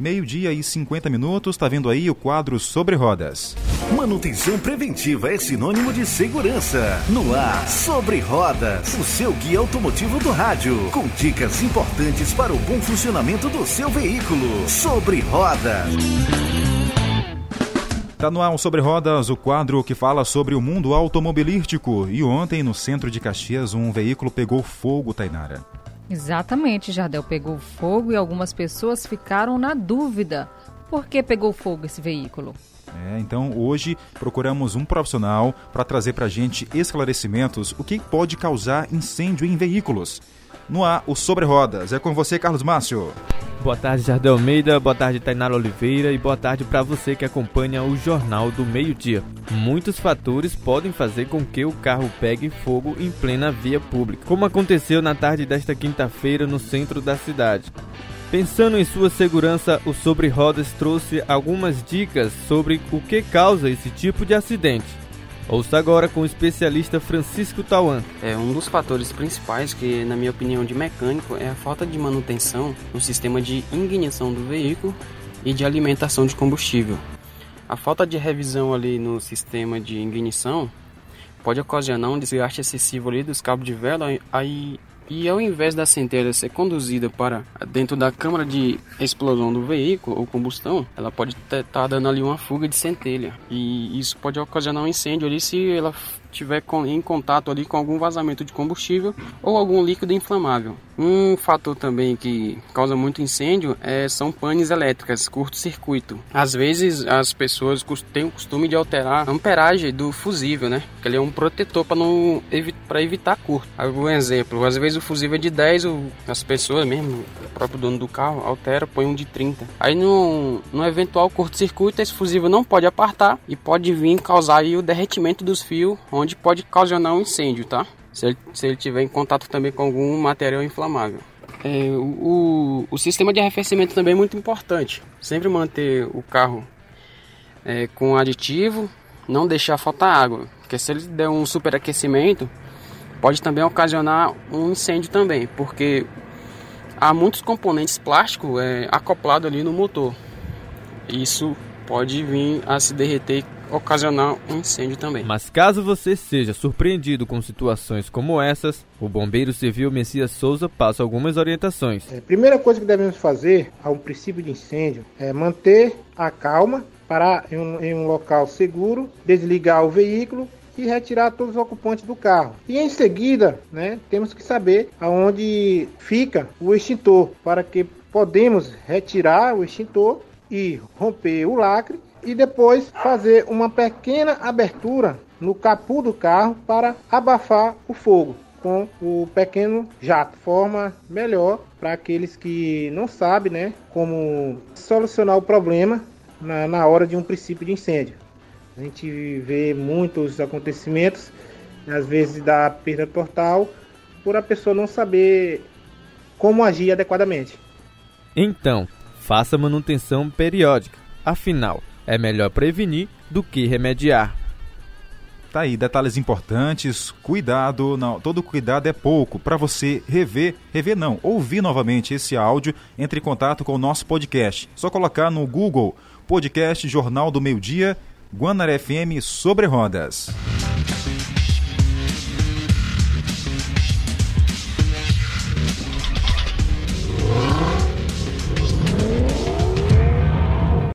Meio-dia e 50 minutos, está vendo aí o quadro Sobre Rodas. Manutenção preventiva é sinônimo de segurança. No ar, Sobre Rodas, o seu guia automotivo do rádio, com dicas importantes para o bom funcionamento do seu veículo. Sobre Rodas. Está no ar um Sobre Rodas, o quadro que fala sobre o mundo automobilístico. E ontem, no centro de Caxias, um veículo pegou fogo, Tainara. Exatamente, Jardel pegou fogo e algumas pessoas ficaram na dúvida. Por que pegou fogo esse veículo? É, então hoje procuramos um profissional para trazer para a gente esclarecimentos o que pode causar incêndio em veículos. No ar, o Sobre Rodas. É com você, Carlos Márcio. Boa tarde, Jardel Almeida. Boa tarde, Tainara Oliveira. E boa tarde para você que acompanha o Jornal do Meio-Dia. Muitos fatores podem fazer com que o carro pegue fogo em plena via pública, como aconteceu na tarde desta quinta-feira no centro da cidade. Pensando em sua segurança, o Sobre Rodas trouxe algumas dicas sobre o que causa esse tipo de acidente. Ouça agora com o especialista Francisco Tauan. É um dos fatores principais que, na minha opinião, de mecânico é a falta de manutenção no sistema de ignição do veículo e de alimentação de combustível. A falta de revisão ali no sistema de ignição pode ocasionar um desgaste excessivo ali dos cabos de vela aí e ao invés da centelha ser conduzida para dentro da câmara de explosão do veículo ou combustão, ela pode estar tá dando ali uma fuga de centelha. E isso pode ocasionar um incêndio ali se ela tiver em contato ali com algum vazamento de combustível ou algum líquido inflamável. Um fator também que causa muito incêndio é, são panes elétricas, curto-circuito. Às vezes as pessoas têm o costume de alterar a amperagem do fusível, né? Que ele é um protetor para não para evitar curto. Algum exemplo, às vezes o fusível é de 10, as pessoas mesmo, o próprio dono do carro altera, põe um de 30. Aí no, no eventual curto-circuito esse fusível não pode apartar e pode vir causar o derretimento dos fios onde pode ocasionar um incêndio, tá? Se ele, se ele tiver em contato também com algum material inflamável. É, o, o sistema de arrefecimento também é muito importante. Sempre manter o carro é, com aditivo, não deixar faltar água. Porque se ele der um superaquecimento, pode também ocasionar um incêndio também. Porque há muitos componentes plásticos é, acoplados ali no motor. Isso pode vir a se derreter ocasionar um incêndio também. Mas caso você seja surpreendido com situações como essas, o bombeiro civil Messias Souza passa algumas orientações. É, a primeira coisa que devemos fazer ao princípio de incêndio é manter a calma, parar em um, em um local seguro, desligar o veículo e retirar todos os ocupantes do carro. E em seguida, né, temos que saber aonde fica o extintor para que podemos retirar o extintor e romper o lacre e depois fazer uma pequena abertura no capô do carro para abafar o fogo com o pequeno jato. Forma melhor para aqueles que não sabem né, como solucionar o problema na, na hora de um princípio de incêndio. A gente vê muitos acontecimentos, às vezes da perda total, por a pessoa não saber como agir adequadamente. Então, faça manutenção periódica. Afinal, é melhor prevenir do que remediar. Tá aí, detalhes importantes, cuidado, não, todo cuidado é pouco. Para você rever, rever não, ouvir novamente esse áudio, entre em contato com o nosso podcast. Só colocar no Google Podcast Jornal do Meio Dia, Guanaré FM sobre rodas.